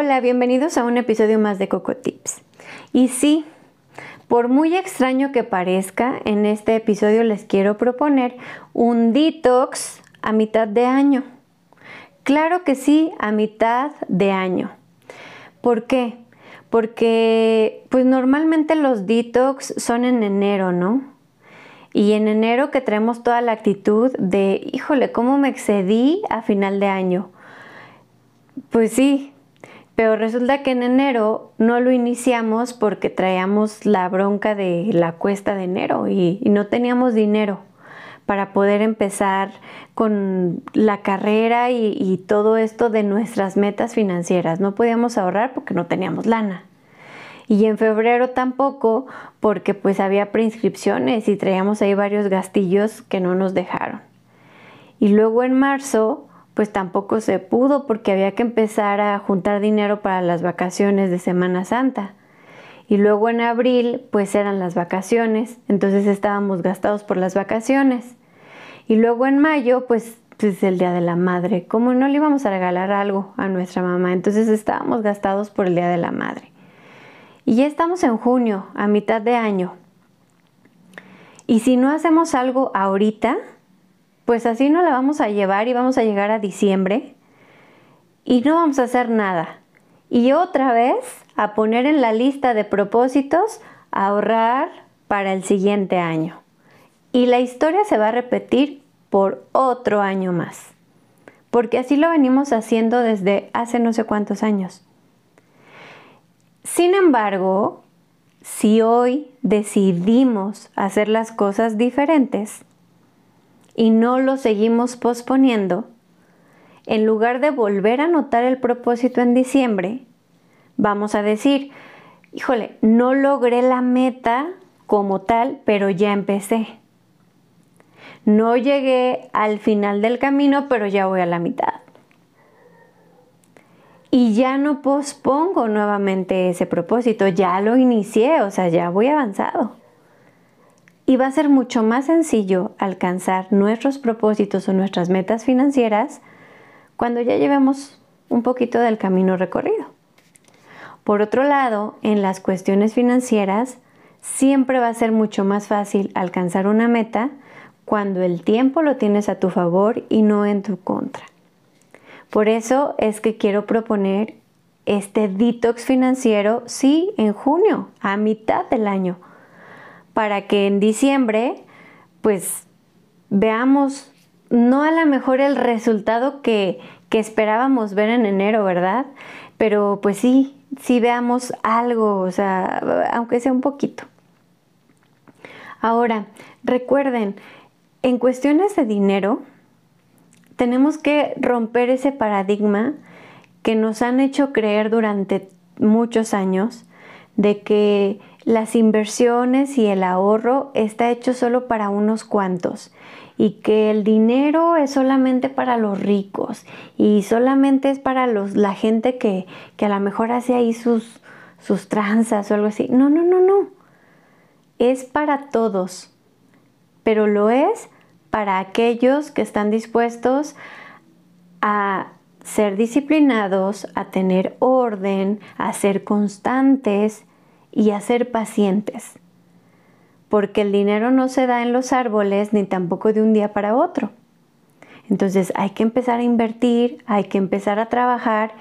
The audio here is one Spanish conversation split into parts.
Hola, bienvenidos a un episodio más de Coco Tips. Y sí, por muy extraño que parezca, en este episodio les quiero proponer un detox a mitad de año. Claro que sí, a mitad de año. ¿Por qué? Porque pues normalmente los detox son en enero, ¿no? Y en enero que traemos toda la actitud de, híjole, ¿cómo me excedí a final de año? Pues sí, pero resulta que en enero no lo iniciamos porque traíamos la bronca de la cuesta de enero y, no teníamos dinero para poder empezar con la carrera y, y, todo esto de nuestras metas financieras. No podíamos ahorrar porque no teníamos lana. Y en febrero tampoco porque pues había preinscripciones y traíamos ahí varios gastillos que no nos dejaron. Y luego en marzo pues tampoco se pudo porque había que empezar a juntar dinero para las vacaciones de Semana Santa. Y luego en abril pues eran las vacaciones, entonces estábamos gastados por las vacaciones. Y luego en mayo pues es el Día de la Madre, como no le íbamos a regalar algo a nuestra mamá, entonces estábamos gastados por el Día de la Madre. Y ya estamos en junio, a mitad de año. Y si no hacemos algo ahorita, pues así no la vamos a llevar y vamos a llegar a diciembre y no vamos a hacer nada. Y otra vez a poner en la lista de propósitos ahorrar para el siguiente año. Y la historia se va a repetir por otro año más. Porque así lo venimos haciendo desde hace no sé cuántos años. Sin embargo, si hoy decidimos hacer las cosas diferentes, y no lo seguimos posponiendo, en lugar de volver a anotar el propósito en diciembre, vamos a decir, híjole, no logré la meta como tal, pero ya empecé. No llegué al final del camino, pero ya voy a la mitad. Y ya no pospongo nuevamente ese propósito, ya lo inicié, o sea, ya voy avanzado y va a ser mucho más sencillo alcanzar nuestros propósitos o nuestras metas financieras cuando ya llevemos un poquito del camino recorrido. Por otro lado, en las cuestiones financieras, siempre va a ser mucho más fácil alcanzar una meta cuando el tiempo lo tienes a tu favor y no en tu contra. Por eso es que quiero proponer este detox financiero, sí, en junio, a mitad del año para que en diciembre pues veamos no a lo mejor el resultado que, que esperábamos ver en enero, ¿verdad? Pero pues sí, sí veamos algo, o sea, aunque sea un poquito. Ahora, recuerden, en cuestiones de dinero, tenemos que romper ese paradigma que nos han hecho creer durante muchos años de que las inversiones y el ahorro está hecho solo para unos cuantos y que el dinero es solamente para los ricos y solamente es para los, la gente que, que a lo mejor hace ahí sus, sus tranzas o algo así. No, no, no, no. Es para todos, pero lo es para aquellos que están dispuestos a ser disciplinados, a tener orden, a ser constantes y a ser pacientes, porque el dinero no se da en los árboles ni tampoco de un día para otro. Entonces hay que empezar a invertir, hay que empezar a trabajar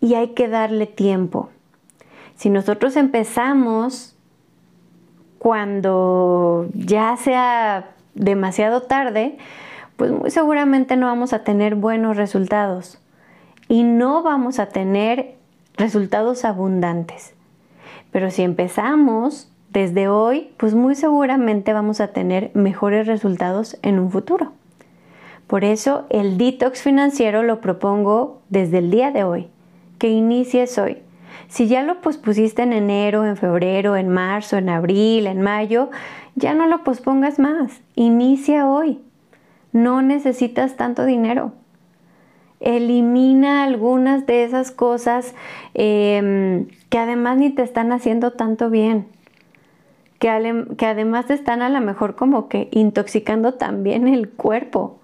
y hay que darle tiempo. Si nosotros empezamos cuando ya sea demasiado tarde, pues muy seguramente no vamos a tener buenos resultados y no vamos a tener resultados abundantes. Pero si empezamos desde hoy, pues muy seguramente vamos a tener mejores resultados en un futuro. Por eso el detox financiero lo propongo desde el día de hoy, que inicies hoy. Si ya lo pospusiste en enero, en febrero, en marzo, en abril, en mayo, ya no lo pospongas más. Inicia hoy. No necesitas tanto dinero. Elimina algunas de esas cosas em, que además ni te están haciendo tanto bien. Que, que además te están a lo mejor como que intoxicando también el cuerpo.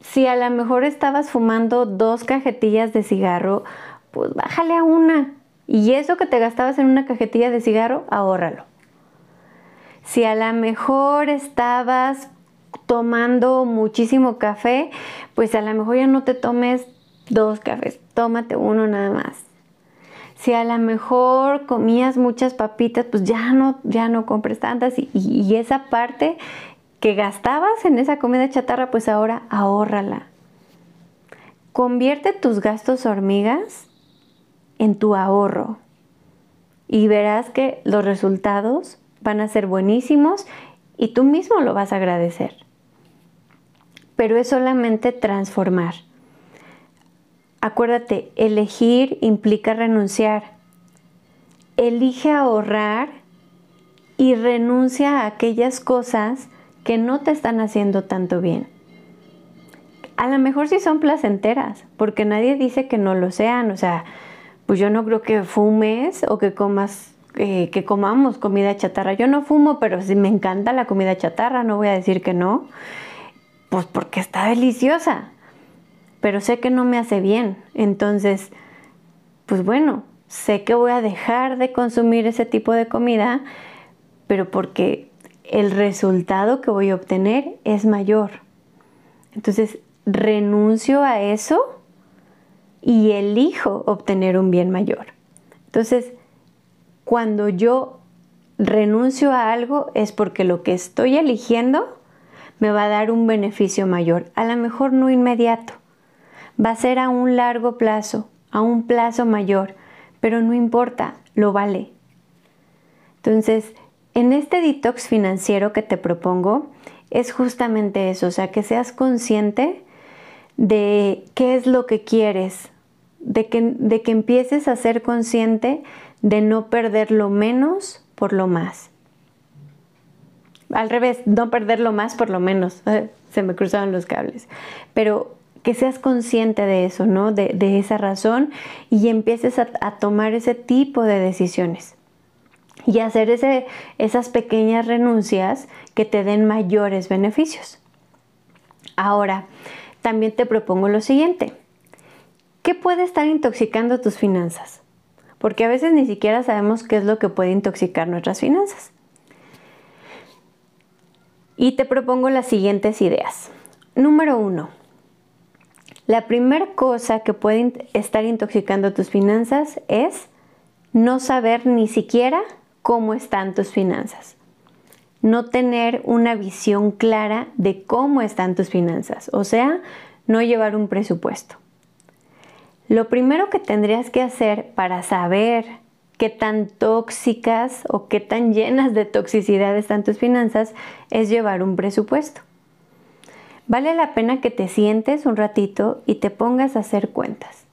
Si a lo mejor estabas fumando dos cajetillas de cigarro, pues bájale a una. Y eso que te gastabas en una cajetilla de cigarro, ahórralo. Si a lo mejor estabas tomando muchísimo café, pues a lo mejor ya no te tomes dos cafés, tómate uno nada más. Si a lo mejor comías muchas papitas, pues ya no, ya no compres tantas y, esa parte que gastabas en esa comida chatarra, pues ahora ahórrala. Convierte tus gastos hormigas en tu ahorro y verás que los resultados van a ser buenísimos y tú mismo lo vas a agradecer. Pero es solamente transformar. Acuérdate, elegir implica renunciar. Elige ahorrar y renuncia a aquellas cosas que no te están haciendo tanto bien. A lo mejor sí son placenteras, porque nadie dice que no lo sean. O sea, pues yo no creo que fumes o que comas eh, que comamos comida chatarra. Yo no fumo, pero si me encanta la comida chatarra, no voy a decir que no, pues porque está deliciosa, pero sé que no me hace bien. Entonces, pues bueno, sé que voy a dejar de consumir ese tipo de comida, pero porque el resultado que voy a obtener es mayor. Entonces, renuncio a eso y elijo obtener un bien mayor. Entonces, cuando yo renuncio a algo es porque lo que estoy eligiendo me va a dar un beneficio mayor. A lo mejor no inmediato, va a ser a un largo plazo, a un plazo mayor, pero no importa, lo vale. Entonces, en este detox financiero que te propongo, es justamente eso, o sea, que seas consciente de qué es lo que quieres, de que, de que empieces a ser consciente de no perder lo menos por lo más. Al revés, no perder lo más por lo menos. Se me cruzaron los cables. Pero que seas consciente de eso, ¿no? De, esa razón y empieces a, tomar ese tipo de decisiones y hacer esas pequeñas renuncias que te den mayores beneficios. Ahora, también te propongo lo siguiente. ¿Qué puede estar intoxicando tus finanzas? porque a veces ni siquiera sabemos qué es lo que puede intoxicar nuestras finanzas. Y te propongo las siguientes ideas. Número uno, la primera cosa que puede estar intoxicando tus finanzas es no saber ni siquiera cómo están tus finanzas. No tener una visión clara de cómo están tus finanzas, o sea, no llevar un presupuesto. Lo primero que tendrías que hacer para saber qué tan tóxicas o qué tan llenas de toxicidad están tus finanzas es llevar un presupuesto. Vale la pena que te sientes un ratito y te pongas a hacer cuentas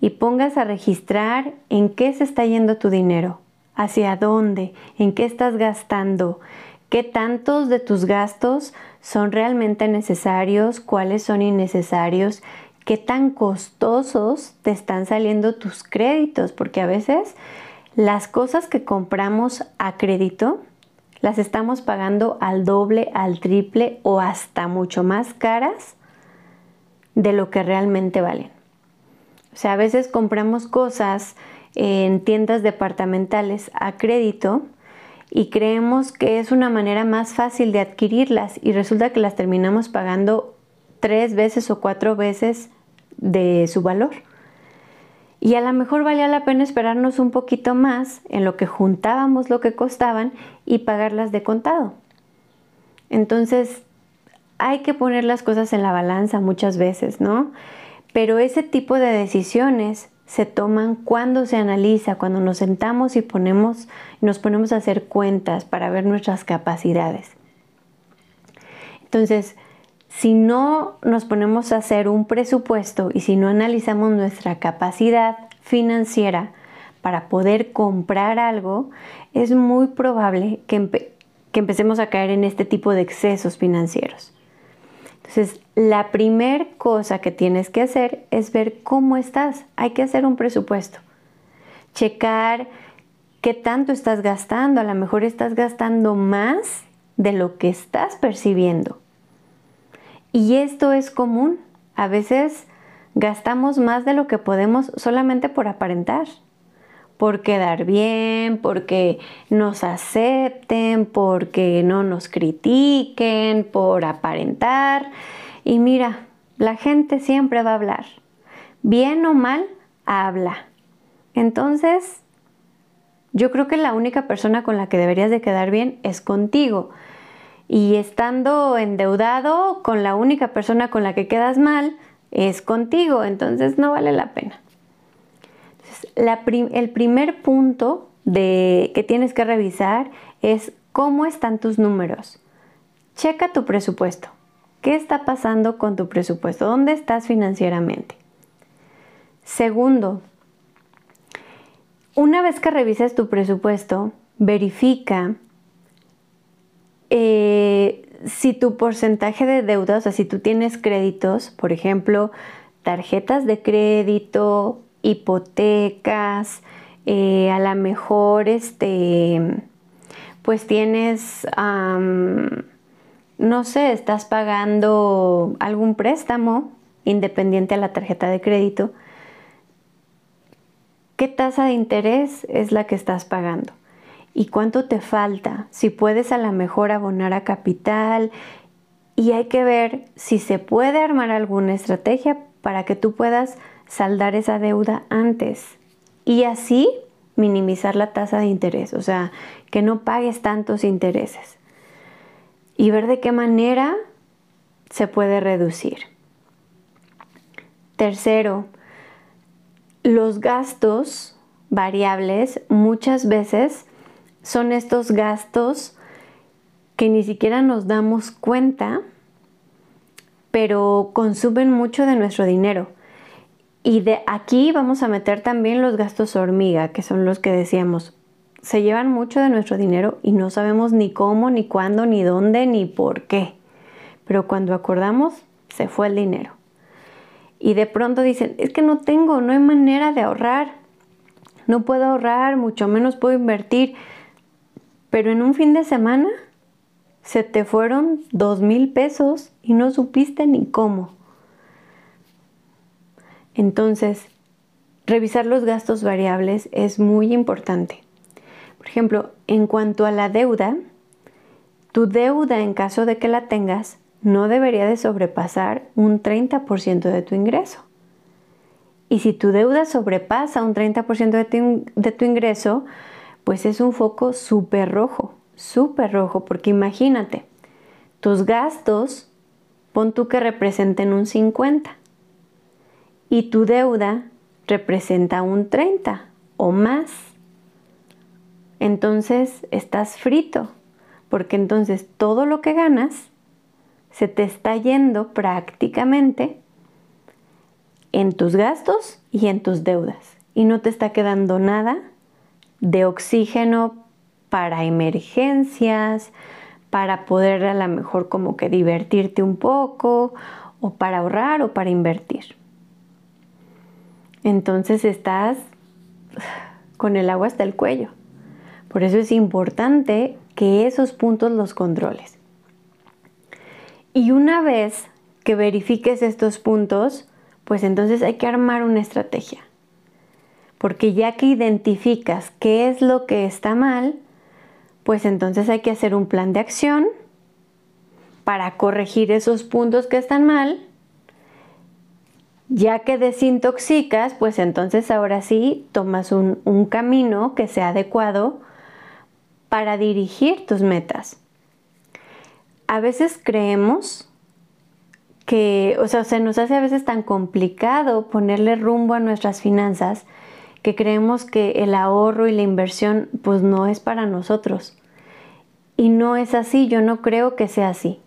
y pongas a registrar en qué se está yendo tu dinero, hacia dónde, en qué estás gastando, qué tantos de tus gastos son realmente necesarios, cuáles son innecesarios qué tan costosos te están saliendo tus créditos, porque a veces las cosas que compramos a crédito las estamos pagando al doble, al triple o hasta mucho más caras de lo que realmente valen. O sea, a veces compramos cosas en tiendas departamentales a crédito y creemos que es una manera más fácil de adquirirlas y resulta que las terminamos pagando tres veces o cuatro veces de su valor. Y a lo mejor valía la pena esperarnos un poquito más en lo que juntábamos lo que costaban y pagarlas de contado. Entonces, hay que poner las cosas en la balanza muchas veces, ¿no? Pero ese tipo de decisiones se toman cuando se analiza, cuando nos sentamos y ponemos, nos ponemos a hacer cuentas para ver nuestras capacidades. Entonces, si no nos ponemos a hacer un presupuesto y si no analizamos nuestra capacidad financiera para poder comprar algo, es muy probable que, que empecemos a caer en este tipo de excesos financieros. Entonces, la primera cosa que tienes que hacer es ver cómo estás. Hay que hacer un presupuesto. Checar qué tanto estás gastando. A lo mejor estás gastando más de lo que estás percibiendo. Y esto es común. A veces gastamos más de lo que podemos solamente por aparentar por quedar bien, porque nos acepten, porque no nos critiquen, por aparentar. Y mira, la gente siempre va a hablar. Bien o mal, habla. Entonces, yo creo que la única persona con la que deberías de quedar bien es contigo. Y estando endeudado con la única persona con la que quedas mal es contigo. Entonces no vale la pena el primer punto de, que tienes que revisar es cómo están tus números. Checa tu presupuesto. ¿Qué está pasando con tu presupuesto? ¿Dónde estás financieramente? Segundo, una vez que revises tu presupuesto, verifica eh, si tu porcentaje de deuda, o sea, si tú tienes créditos, por ejemplo, tarjetas de crédito, hipotecas, eh, a lo mejor este, pues tienes, no sé, estás pagando algún préstamo independiente a la tarjeta de crédito. ¿Qué tasa de interés es la que estás pagando? ¿Y cuánto te falta? Si puedes a lo mejor abonar a capital y hay que ver si se puede armar alguna estrategia para que tú puedas saldar esa deuda antes y así minimizar la tasa de interés, o sea, que no pagues tantos intereses y ver de qué manera se puede reducir. Tercero, los gastos variables muchas veces son estos gastos que ni siquiera nos damos cuenta, pero consumen mucho de nuestro dinero. Y de aquí vamos a meter también los gastos hormiga, que son los que decíamos, se llevan mucho de nuestro dinero y no sabemos ni cómo, ni cuándo, ni dónde, ni por qué. Pero cuando acordamos, se fue el dinero. Y de pronto dicen, es que no tengo, no hay manera de ahorrar. No puedo ahorrar, mucho menos puedo invertir. Pero en un fin de semana se te fueron dos mil pesos y no supiste ni cómo. Entonces, revisar los gastos variables es muy importante. Por ejemplo, en cuanto a la deuda, tu deuda en caso de que la tengas no debería de sobrepasar un 30% de tu ingreso. Y si tu deuda sobrepasa un 30% de tu, de tu ingreso, pues es un foco súper rojo, súper rojo, porque imagínate, tus gastos, pon tú que representen un 50 y tu deuda representa un 30 o más. Entonces estás frito, porque entonces todo lo que ganas se te está yendo prácticamente en tus gastos y en tus deudas. Y no te está quedando nada de oxígeno para emergencias, para poder a lo mejor como que divertirte un poco, o para ahorrar o para invertir entonces estás con el agua hasta el cuello. Por eso es importante que esos puntos los controles. Y una vez que verifiques estos puntos, pues entonces hay que armar una estrategia. Porque ya que identificas qué es lo que está mal, pues entonces hay que hacer un plan de acción para corregir esos puntos que están mal ya que desintoxicas, pues entonces ahora sí tomas un, camino que sea adecuado para dirigir tus metas. A veces creemos que, o sea, se nos hace a veces tan complicado ponerle rumbo a nuestras finanzas que creemos que el ahorro y la inversión pues no es para nosotros. Y no es así, yo no creo que sea así.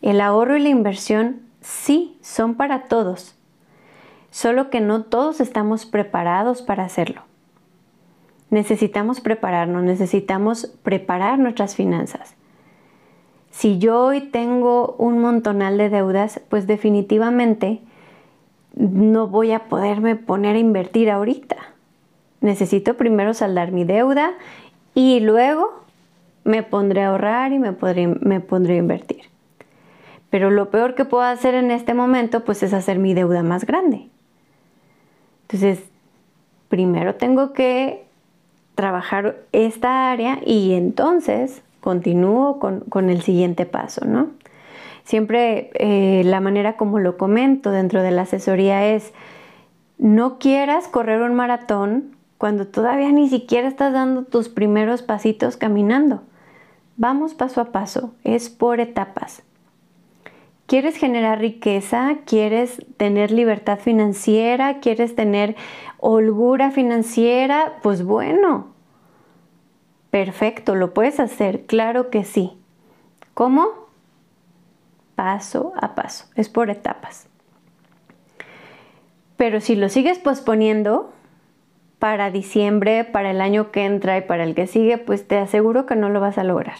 El ahorro y la inversión sí son para todos, solo que no todos estamos preparados para hacerlo. Necesitamos prepararnos, necesitamos preparar nuestras finanzas. Si yo hoy tengo un montonal de deudas, pues definitivamente no voy a poderme poner a invertir ahorita. Necesito primero saldar mi deuda y luego me pondré a ahorrar y me, me pondré a invertir. Pero lo peor que puedo hacer en este momento pues es hacer mi deuda más grande. Entonces, primero tengo que trabajar esta área y entonces continúo con, el siguiente paso, ¿no? Siempre eh, la manera como lo comento dentro de la asesoría es, no quieras correr un maratón cuando todavía ni siquiera estás dando tus primeros pasitos caminando. Vamos paso a paso, es por etapas. ¿Quieres generar riqueza? ¿Quieres tener libertad financiera? ¿Quieres tener holgura financiera? Pues bueno, perfecto, lo puedes hacer, claro que sí. ¿Cómo? Paso a paso, es por etapas. Pero si lo sigues posponiendo para diciembre, para el año que entra y para el que sigue, pues te aseguro que no lo vas a lograr.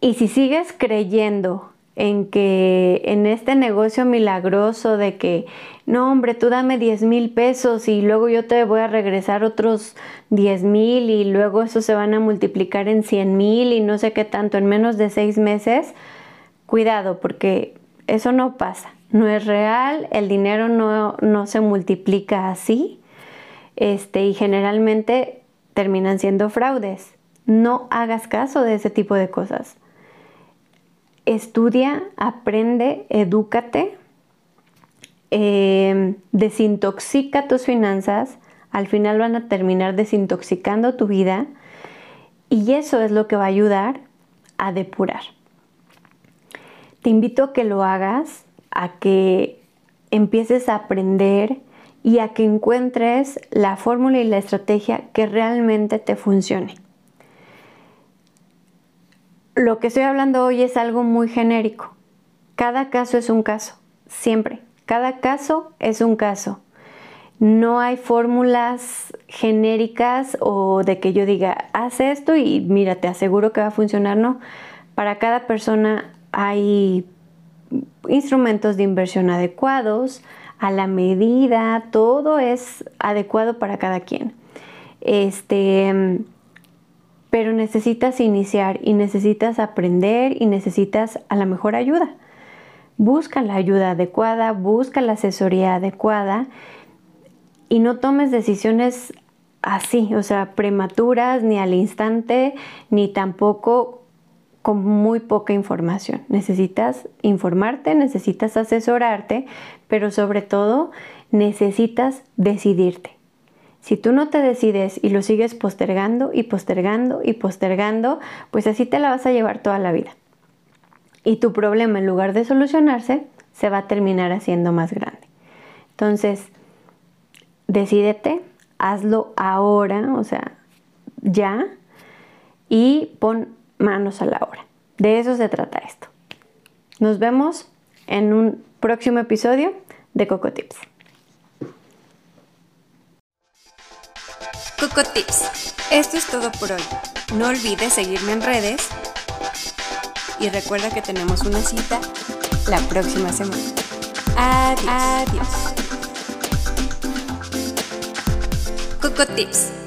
Y si sigues creyendo en que en este negocio milagroso de que, no hombre, tú dame 10 mil pesos y luego yo te voy a regresar otros 10 mil y luego eso se van a multiplicar en 100 mil y no sé qué tanto en menos de seis meses, cuidado porque eso no pasa, no es real, el dinero no, no se multiplica así este, y generalmente terminan siendo fraudes. No hagas caso de ese tipo de cosas estudia, aprende, edúcate, eh, desintoxica tus finanzas, al final van a terminar desintoxicando tu vida y eso es lo que va a ayudar a depurar. Te invito a que lo hagas, a que empieces a aprender y a que encuentres la fórmula y la estrategia que realmente te funcione lo que estoy hablando hoy es algo muy genérico. Cada caso es un caso, siempre. Cada caso es un caso. No hay fórmulas genéricas o de que yo diga, haz esto y mira, te aseguro que va a funcionar. No, para cada persona hay instrumentos de inversión adecuados, a la medida, todo es adecuado para cada quien. Este, pero necesitas iniciar y necesitas aprender y necesitas a la mejor ayuda. Busca la ayuda adecuada, busca la asesoría adecuada y no tomes decisiones así, o sea, prematuras, ni al instante, ni tampoco con muy poca información. Necesitas informarte, necesitas asesorarte, pero sobre todo necesitas decidirte. Si tú no te decides y lo sigues postergando y postergando y postergando, pues así te la vas a llevar toda la vida. Y tu problema, en lugar de solucionarse, se va a terminar haciendo más grande. Entonces, decídete, hazlo ahora, o sea, ya, y pon manos a la obra. De eso se trata esto. Nos vemos en un próximo episodio de Coco Tips. Coco Tips. Esto es todo por hoy. No olvides seguirme en redes y recuerda que tenemos una cita la próxima semana. Adiós. Adiós. Coco Tips.